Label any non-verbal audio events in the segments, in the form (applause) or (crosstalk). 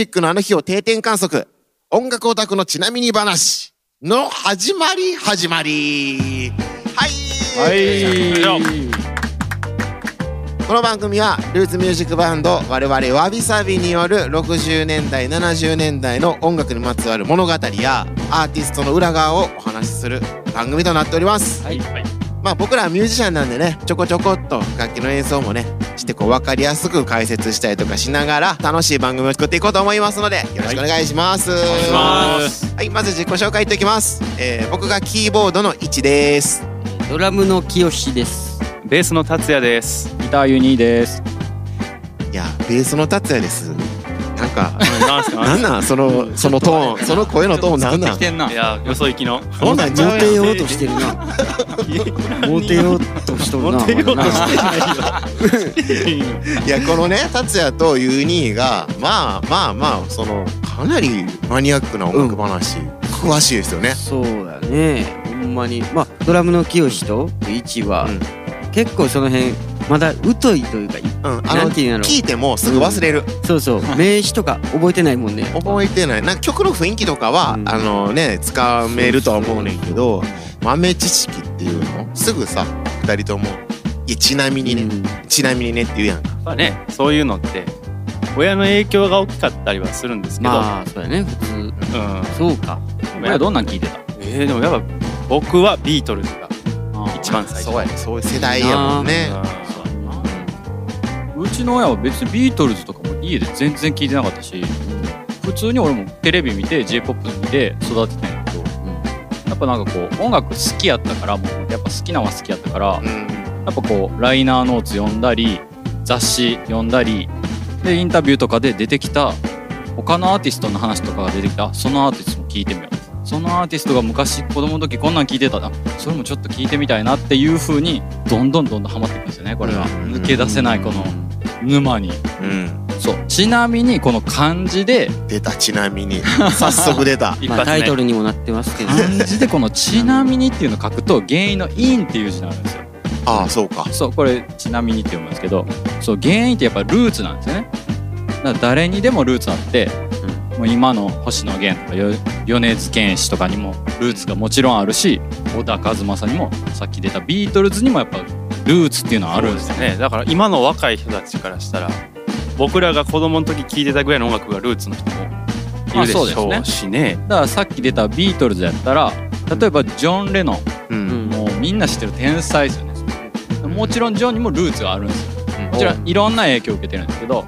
ジックのあの日を定点観測。音楽オタクのちなみに話の始まり始まり。はい。はいこの番組はルーツミュージックバンド我々わびさびによる60年代70年代の音楽にまつわる物語やアーティストの裏側をお話しする番組となっております。はいはいまあ僕らはミュージシャンなんでねちょこちょこっと楽器の演奏もねしてこう分かりやすく解説したりとかしながら楽しい番組を作っていこうと思いますのでよろしくお願いします。はいまず自己紹介いっておきます。えー僕がキーボードの位置です。ドラムの清です。ベースの達也ですギターユニーです。いやベースの達也です。なんかなんすか？なんなん？そのそのトーンその声のトーンなん？なんてんないやよそ行きのそんなん？モテようとしてるな。モテようとしとるな。モテようとまだないやこのね達也とユーニーがまあまあまあそのかなりマニアックな音楽話、詳しいですよね。そうだね。ほんまに。まあ、ドラムの清と一は、うん結構その辺、まだ疎いというか、うん、あの聞いてもすぐ忘れる、そうそう、(laughs) 名詞とか覚えてないもんね。覚えてない。なんか曲の雰囲気とかは、うん。あのねつかめるとは思うねんけど豆知識っていうの？すぐさ二人とも「いやちなみにね、うん。ちなみにね」って言うやん。かまあねそういうのって親の影響が大きかったりはするんですけど、まあ、そうだね、普通。うん。そうか。親どんなん聞いてた？えー、でもやっぱ僕はビートルズが一番最初。そうやね。そういう世代やもんね。うちの親は別にビートルズとかも家で全然聞いてなかったし、普通に俺もテレビ見て J-POP 見て育ててんやけど、やっぱなんかこう音楽好きやったからもうやっぱ好きなのは好きやったから、やっぱこうライナーノーツ読んだり雑誌読んだりでインタビューとかで出てきた他のアーティストの話とかが出てきたあそのアーティストも聞いてみよう。そのアーティストが昔子供の時こんなん聞いてたな。それもちょっと聞いてみたいなっていう風にどんどんどんどんハマっていくんですよねこれがうん。抜け出せないこの沼に。うん、そう。ちなみにこの漢字で出たちなみに。(laughs) 早速出た。(laughs) まあ、タイトルにもなってますけど。漢字でこの「ちなみに」っていうのを書くと原因の「因」っていう字になるんですよ。ああそうか。そうこれちなみにって読むんですけどそう原因ってやっぱルーツなんですよね。だから誰にでもルーツあって、もう今の星野源とかよ米津玄師とかにもルーツがもちろんあるし小田和正にもさっき出たビートルズにもやっぱルーツっていうのはあるんですよね。ね。だから今の若い人たちからしたら僕らが子供の時聴いてたぐらいの音楽がルーツの人もいるでしょまあそうですね。うしねだからさっき出たビートルズやったら例えばジョン・レノンううん。んもうみんな知ってる天才ですよね。もちろんジョンにもルーツがあるんですよ。もちろんいろんな影響を受けてるんですけど。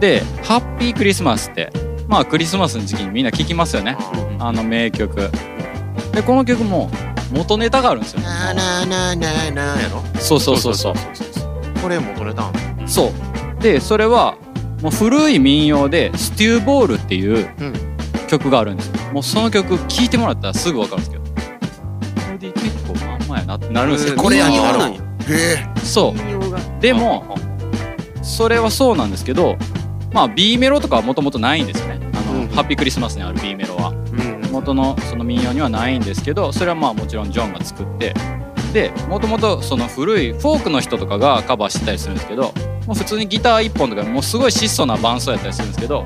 で「ハッピークリスマス」ってまあクリスマスの時期にみんな聴きますよね。あの名曲。でこの曲も元ネタがあるんですよなななななやろ？そうそうそう。そうこれ元ネタそう。でそれはもう古い民謡で「ステューボール」っていううん。曲があるんですよ。もうその曲聴いてもらったらすぐ分かるんですけど。これで結構まんまやなってなるんですよ。これやんや。へえ。そう。でもそれはそうなんですけどまあ B メロとかはもともとないんですよね。あの、うんハッピークリスマスにある B メロ元のその民謡にはないんですけどそれはまあもちろんジョンが作ってでもともとその古いフォークの人とかがカバーしてたりするんですけどもう普通にギター1本とかもうすごい質素な伴奏やったりするんですけど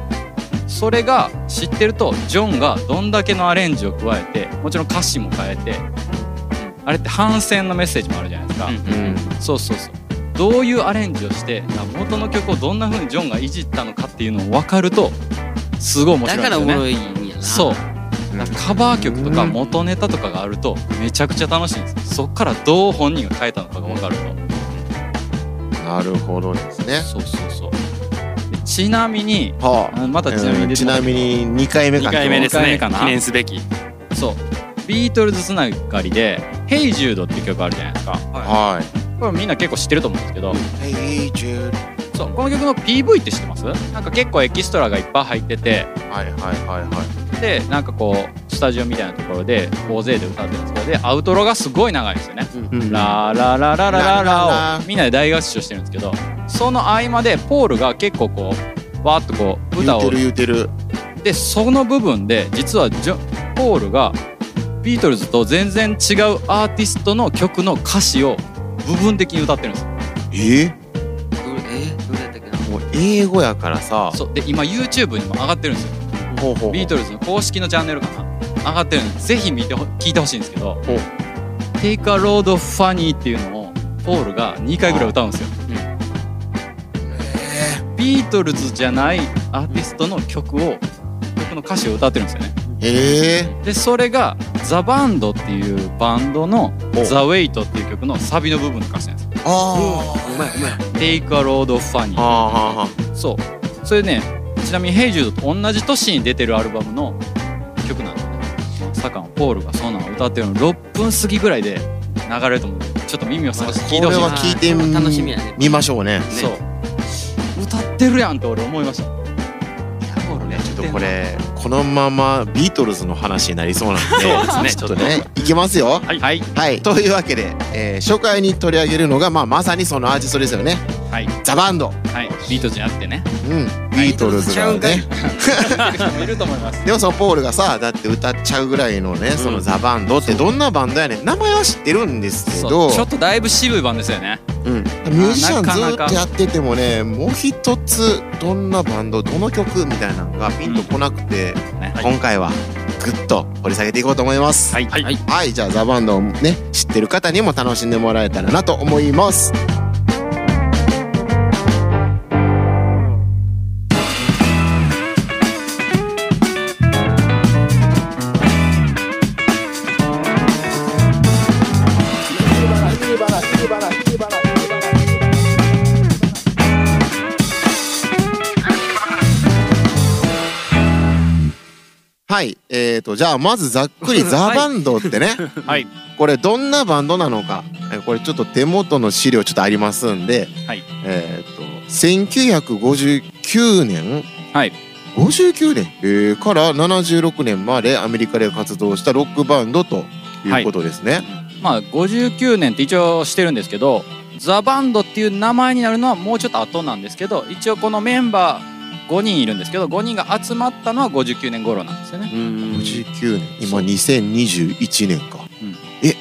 それが知ってるとジョンがどんだけのアレンジを加えてもちろん歌詞も変えて、うんあれって反戦のメッセージもあるじゃないですか、うんうんそうそうそう。どういうアレンジをして元の曲をどんな風にジョンがいじったのかっていうのを分かるとすごい面だ白いんですよね。からおもろいんやな。そうカバー曲とか元ネタとかがあるとめちゃくちゃ楽しいんです。そっからどう本人が変えたのかが分かると。なるほどですね。そうそうそう。でちなみにはあ。またちなみにうんちなみに2回目か。2回目ですね。記念すべき。そう。ビートルズつながりで「ヘイジュード」っていう曲あるじゃないですか。はこれみんな結構知ってると思うんですけど。い Hey Jude そう。この曲の PV って知ってます？なんか結構エキストラがいっぱい入っててはいはいはいはい。でなんかこうスタジオみたいなところで大勢で歌ってるんですけどでアウトロがすごい長いんですよね「、ラララララララ」をみんなで大合唱してるんですけどその合間でポールが結構こうわーっとこう歌を。言うてるでその部分で実はジョポールがビートルズと全然違うアーティストの曲の歌詞を部分的に歌ってるんですよ。え？え？どれやったっけな？もう英語やからさ。そう。で今 YouTube にも上がってるんですよ。ほうほうビートルズの公式のチャンネルかな。上がってるんでぜひ見てほ聞いてほしいんですけどほう「Take a Road of Funny」っていうのをポールが2回ぐらい歌うんですよ。ビー。トルズじゃないアーティストの曲を曲の歌詞を歌ってるんですよね。ええでそれがザ・バンドっていうバンドのお「ザ・ウェイトっていう曲のサビの部分の歌詞なんですよ。あうまいうまい「Take a Road of Funny あ」はあはあはあ。そう。それねちなみにヘイジュードと同じ年に出てるアルバムの曲なんでねまさかのポールがそんなの歌ってるの6分過ぎぐらいで流れると思うんでちょっと耳を澄まして聞いてこれほしいは聞いてみ楽しみやね見ましょうね。そう。歌ってるやんって俺思いました。ポールねちょっとこれこのままビートルズの話になりそうなんで。そうですね。ちょっとねいきますよ。はい。はい。はい。というわけで、えー初回に取り上げるのが、まあ、まさにそのアーティストですよねはい。ザ・バンド、はい。ビートじゃなくてね。うん、ビートルズがね。いると思います。(laughs) でもそのポールがさだって歌っちゃうぐらいのねそのザ・バンドってどんなバンドやねん。名前は知ってるんですけそどう。ちょっとだいぶ渋い版ですよね。うん、ミュージシャンずっとやっててもねもう一つどんなバンドどの曲みたいなのがピンとこなくて、ね。今回はぐっと掘り下げていこうと思います。はい。はい。はい。じゃあザ・バンドをね知ってる方にも楽しんでもらえたらなと思いますはいえーとじゃあまずざっくり (laughs) ザ・バンドってね、はい。これどんなバンドなのか。えこれちょっと手元の資料ちょっとありますんで。はい。えっ、と1959年はい。59年、えーから76年までアメリカで活動したロックバンドということですね。まあ59年って一応してるんですけどザ・バンドっていう名前になるのはもうちょっと後なんですけど一応このメンバー5人いるんですけど5人が集まったのは59年頃なんですよね。うん。59年。今そう2021年か。う。んえ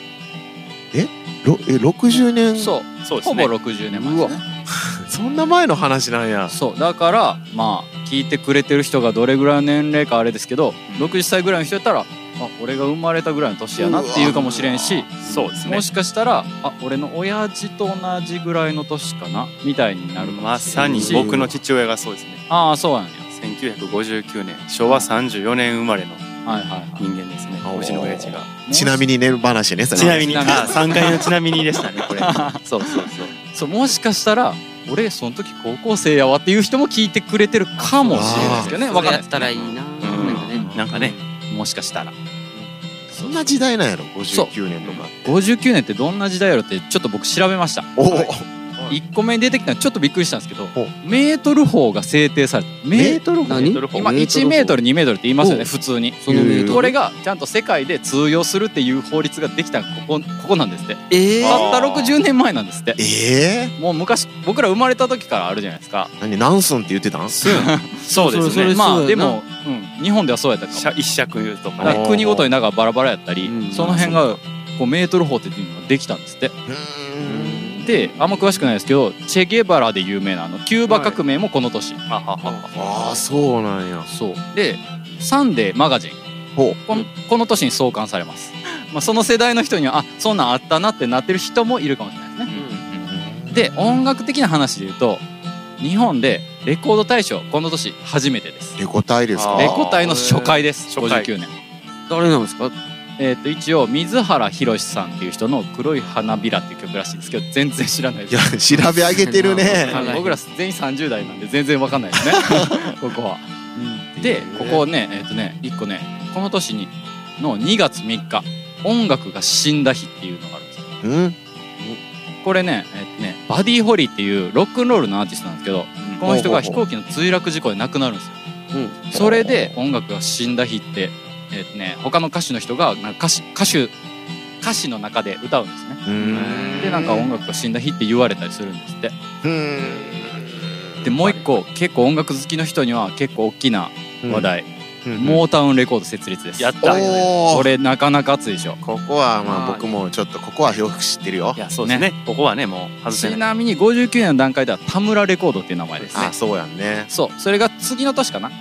えろえ60年？そうそうですね。ほぼ60年前ですね。(laughs) そんな前の話なんや。そうだからまあ聞いてくれてる人がどれぐらいの年齢かあれですけど60歳ぐらいの人やったらあ俺が生まれたぐらいの年やなっていうかもしれんしそうですね。もしかしたらあ俺の親父と同じぐらいの年かなみたいになるかもしれないし。まさに僕の父親がそうですね。ああそうなんや。1959年昭和34年生まれのはいはいはい。人間ですねおー。うちの親父が。ちなみに寝る話ねそれちなみにあ3回のちなみにでしたねこれ。(laughs) そうそうそう。そうもしかしたら俺その時高校生やわっていう人も聞いてくれてるかもしれないですけどね。それやっわかんないですたらいいななん。なんかね。もしかしたらそんな時代なんやろ？59年とか。59年ってどんな時代やろってちょっと僕調べました。おお、1個目に出てきたのちょっとびっくりしたんですけどメートル法が制定されたメメーートル何？今1メートル2メートルって言いますよねほ普通に。そのメートル？これがちゃんと世界で通用するっていう法律ができたのここここなんですって。ええあたった60年前なんですって。ええもう昔僕ら生まれた時からあるじゃないですか。何？ナンスンって言ってたん？そうですね。まあでも、うん、日本ではそうやったかも。一尺とかだか国ごとになんかバラバラやったり、うん。その辺がこうメートル法っていうのができたんですって。うーん。であんま詳しくないですけどチェゲバラで有名なあのキューバ革命もこの年、はははああそうなんや。そう。でサンデーマガジン。ほこのこの年に創刊されます、(laughs) まあ、その世代の人にはあそんなんあったなってなってる人もいるかもしれないですね、うで音楽的な話で言うと日本でレコード大賞この年初めてです。レコ大ですか？レコ大の初回です。初回。59年。誰なんですか？えー、と一応水原宏さんっていう人の「黒い花びら」っていう曲らしいですけど全然知らないいです。や調べ上げてるね。は (laughs) い僕ら全員30代なんで全然わかんない。ですねここは。でここねえっ、とね1個ねこの年にの2月3日「音楽が死んだ日」っていうのがあるんですよ。うん？これね,、えっとねバディ・ホリーっていうロックンロールのアーティストなんですけどこの人が飛行機の墜落事故で亡くなるんですよ。うんそれで音楽が死んだ日って、えっとね、他の歌手の人がなんか歌詞歌手歌詞の中で歌うんですね。でなんか音楽が死んだ日って言われたりするんですって。でもう一個結構音楽好きの人には結構大きな話題、うんモータウンレコード設立です。やったこれなかなか熱いでしょ。ここはまあはい僕もちょっとここはよく知ってるよ。いやそうですね。ここはねもう外せない。ちなみに59年の段階では田村レコードっていう名前ですね。あそうやんね。そう。それが次の年かな？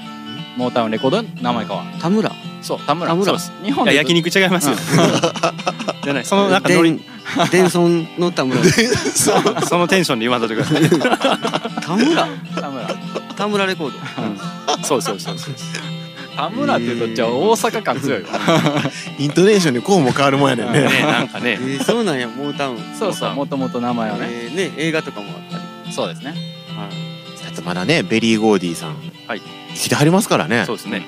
モータウンレコードの名前変わる田村？そう田村。田村。そうです。日本で焼肉違いますよ。(laughs) じゃない。そのなんかノリ。伝伝村の田村。そのテンションで言わんとってください。田村。田村。田村レコード。そうそうそうそう田村っていうとじゃあ大阪感強いわ。(laughs) イントネーションでこうも変わるもんやねんね。ねなんかね。えーそうなんや。モータウンそうそうもともと名前はね。えーね映画とかもあったり。そうですね。だってまだねベリー・ゴーディさん。はい。生きてはりますからね。そうですね。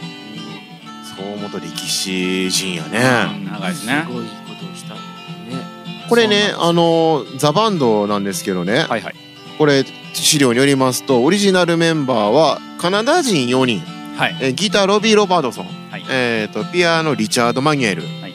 そう思うと歴史人やうんね長いですね。すごいことをした。ね。これねあのザ・バンドなんですけどね。はいはい。これ資料によりますとオリジナルメンバーはカナダ人4人はい。えーギターロビー・ロバートソン、はい。えー、とピアノリチャード・マニュエル、はい。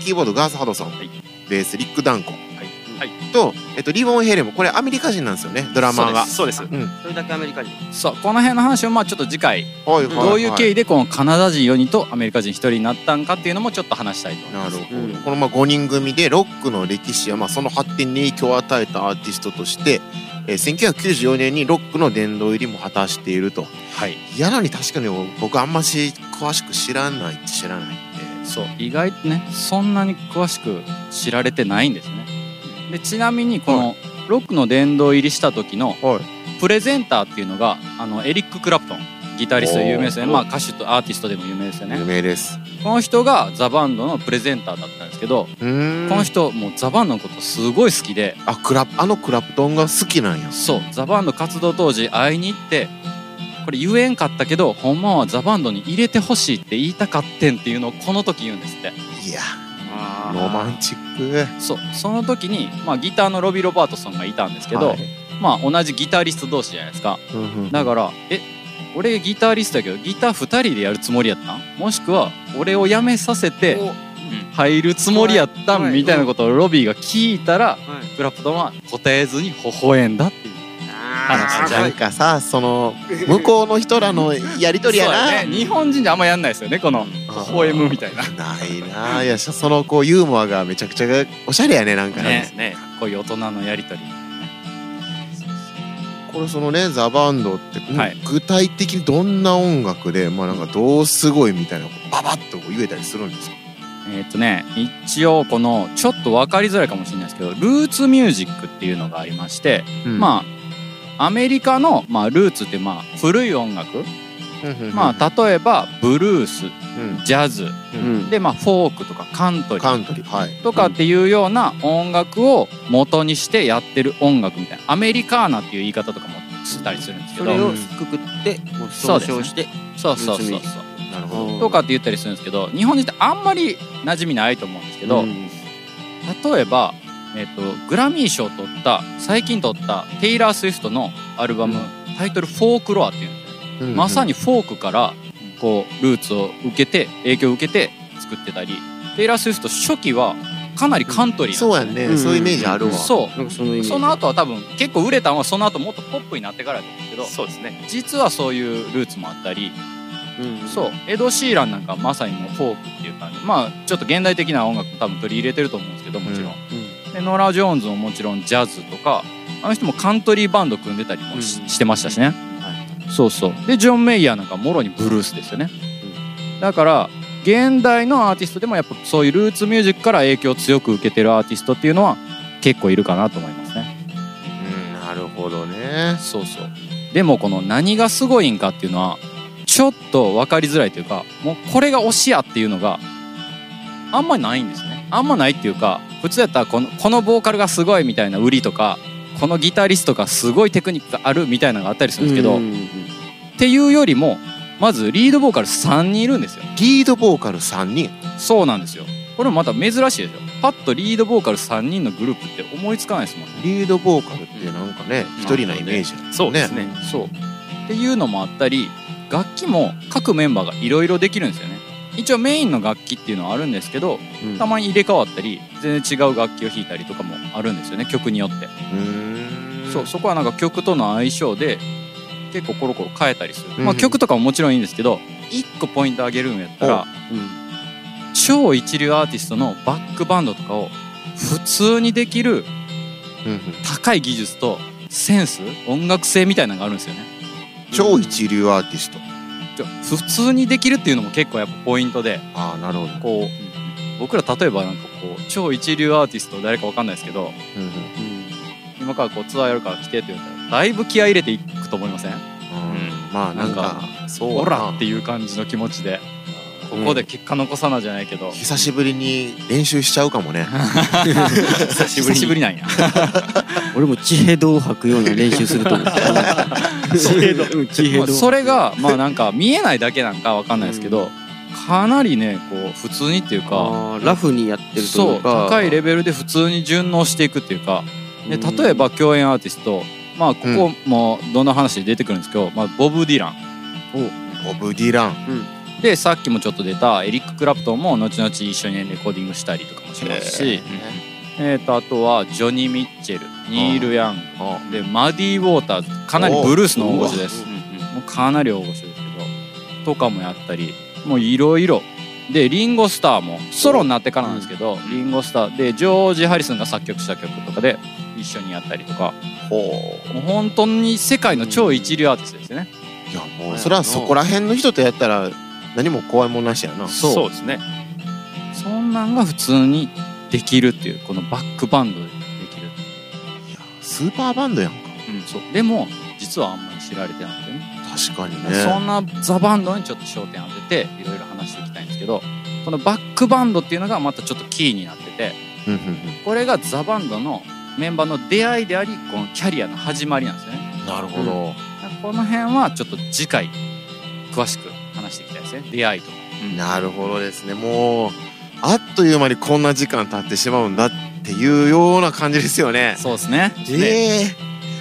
キーボードガース・ハドソン、い。ベースリック・ダンコ、はい。と、えっとリヴォン・ヘルムこれアメリカ人なんですよねドラマーが。そうです。それだけアメリカ人。そうこの辺の話をまあちょっと次回はいはいどういう経緯緯でこのカナダ人4人とアメリカ人1人になったんかっていうのもちょっと話したいと思います。なるほど、うんこのまあ5人組でロックの歴史やまあその発展に影響を与えたアーティストとして、えー、1994年にロックの殿堂入りも果たしていると。はい。いやなに確かに僕あんまし詳しく知らないって。知らないんでそう。意外とねそんなに詳しく知られてないんですね。でちなみにこのロックの殿堂入りした時のはい。プレゼンターっていうのがあのエリック・クラプトンギタリストで有名ですよね。まあ歌手とアーティストでも有名ですよ有ね名です。この人がザ・バンドのプレゼンターだったんですけどこの人もうザ・バンドのことすごい好きであクラあのクラプトンが好きなんや。そうザ・バンド活動当時会いに行ってこれ言えんかったけどほんまはザ・バンドに入れてほしいって言いたかってんっていうのをこの時言うんですって。いやあロマンチック。そうその時に、まあ、ギターのロビー・ロバートソンがいたんですけど、はい。まあ同じギタリスト同士じゃないですか。うんうん。だからえ俺ギタリストやけどギター2人でやるつもりやったん？もしくは俺を辞めさせて入るつもりやったはいんみたいなことをロビーが聞いたらはい。クラプトンは答えずに微笑んだっていう。話じゃなんかさその向こうの人らのやりとりやな。ね。日本人であんまやんないですよねこの微笑むみたいな。ないないやそのこうユーモアがめちゃくちゃおしゃれやねなんかね。ねね。こういう大人のやりとりこれそのねザ・バンドって、はい。具体的にどんな音楽でまあなんかどうすごいみたいなババッとこう言えたりするんですか？えーっとね一応このちょっと分かりづらいかもしれないですけどルーツミュージックっていうのがありまして、まあアメリカの、まあ、ルーツってまあ古い音楽、まあ例えばブルースうん。ジャズ。うん。でまあフォークとかカントリー。とかっていうような音楽を元にしてやってる音楽みたいな。アメリカーナっていう言い方とかもしたりするんですけど。それをくくって総称してそうそうそうそうとかって言ったりするんですけど日本人ってあんまり馴染みないと思うんですけど、うん。例えば、えっとグラミー賞を取った最近取ったテイラー・スウィフトのアルバム、タイトル「フォークロア」っていうまさにフォークからこうルーツを受けて影響を受けて作ってたり。テイラー・スウィフト初期はかなりカントリーそうやね。ん。ね、うんそういうイメージあるわ、そうその後は多分結構売れたのはその後もっとポップになってからだけどそうですね。実はそういうルーツもあったり。うん。そう。エド・シーランなんかまさにもうフォークっていう感じまあちょっと現代的な音楽も多分取り入れてると思うんですけどもちろん、でノラ・ジョーンズももちろんジャズとかあの人もカントリーバンド組んでたりもし,、うん。してましたしね、そうそう。でジョン・メイヤーなんかもろにブルースですよね、だから現代のアーティストでもやっぱそういうルーツミュージックから影響を強く受けてるアーティストっていうのは結構いるかなと思いますね。うんなるほどね。そうそう。でもこの何がすごいんかっていうのはちょっと分かりづらいというかもうこれが推しやっていうのがあんまりないんですね。あんまないっていうか普通やったらこのこのボーカルがすごいみたいな売りとかこのギタリストがすごいテクニックがあるみたいなのがあったりするんですけど、うんうんうんっていうよりもまずリードボーカル3人いるんですよ。リードボーカル3人そうなんですよ。これもまた珍しいですよ。パッとリードボーカル3人のグループって思いつかないですもんね。リードボーカルってなんかね一、人なイメージあるそうですね。そう。っていうのもあったり楽器も各メンバーがいろいろできるんですよね。一応メインの楽器っていうのはあるんですけどうん。たまに入れ替わったり全然違う楽器を弾いたりとかもあるんですよね曲によって、そうそこはなんか曲との相性で結構コロコロ変えたりする、まあ、うん曲とかももちろんいいんですけど1個ポイントあげるんやったらうん。超一流アーティストのバックバンドとかを普通にできる高い技術とセンス音楽性みたいなのがあるんですよね。超一流アーティスト。普通にできるっていうのも結構やっぱポイントでああなるほど。こう僕ら例えばなんかこう超一流アーティスト誰かわかんないですけどうん。うん。今からこうツアーやるから来てって言われたらだいぶ気合い入れていくと思いません？うん。まあなんかそうオだな。ラっていう感じの気持ちで。ここで結果残さなじゃないけど、久しぶりに練習しちゃうかもね。(laughs) 久しぶりなんや俺も地平道を吐くような練習すると思う。地平道。うん地平道。それがまあなんか見えないだけなんかわかんないですけど、かなりねこう普通にっていうかラフにやってるとそいううか高いレベルで普通に順応していくっていうか。で例えば共演アーティストまあここもどんな話で出てくるんですけど、まあ、ボブ・ディラン。ボブ・ディラン。でさっきもちょっと出たエリック・クラプトンも後々一緒にレコーディングしたりとかもしますし、えー、とあとはジョニー・ミッチェルニール・ヤング。でマディ・ウォーターズかなりブルースの大御所です。もうかなり大御所ですけどとかもやったりもういろいろ。でリンゴ・スターもソロになってからなんですけどリンゴ・スター。でジョージ・ハリスンが作曲した曲とかで一緒にやったりとか。ほもう本当に世界の超一流アーティストですよね。ういやもうそれはそこら辺の人とやったら何も怖いもんなしやな。そう。そうですね。そんなんが普通にできるっていうこのバックバンドでできる、いやスーパーバンドやんか。うん、そう。でも実はあんまり知られてなくてね。確かにそねんなザ・バンドにちょっと焦点当てていろいろ話していきたいんですけどこのバックバンドっていうのがまたちょっとキーになっててうんうん。これがザ・バンドのメンバーの出会いでありこのキャリアの始まりなんですよね。うんなるほど。この辺はちょっと次回詳しく話していきたいですね。出会いとか、なるほどですね。もうあっという間にこんな時間経ってしまうんだっていうような感じですよね。そうですね。ええ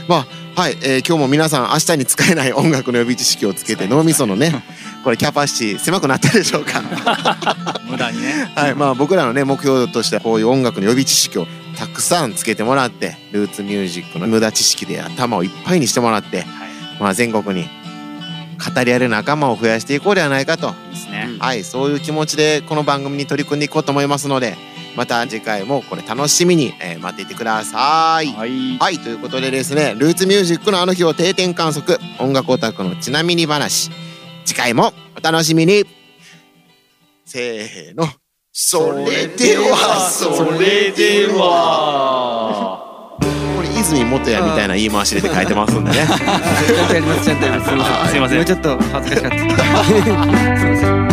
まあはい、えー今日も皆さん明日に使えない音楽の予備知識をつけて脳みそのね (laughs) これキャパシティ狭くなったでしょうか。(laughs) 無駄にね。はい。まあ僕らのね目標としてはこういう音楽の予備知識をたくさんつけてもらってルーツミュージックの無駄知識で頭をいっぱいにしてもらって、まあ全国に語り合える仲間を増やしていこうではないかといいですねはい、そういう気持ちでこの番組に取り組んでいこうと思いますので、また次回もこれ楽しみに、えー待っていてください。はいはい、ということでですね、ルーツミュージックのあの日を定点観測、音楽オタクのちなみに話、次回もお楽しみに。せーの。それでは、それでは。これ泉元也みたいな言い回しで書いてますんでね。(laughs) ちゃんとやりますちゃんとやりますすいませんすいませんもうちょっと恥ずかしかった (laughs) すいません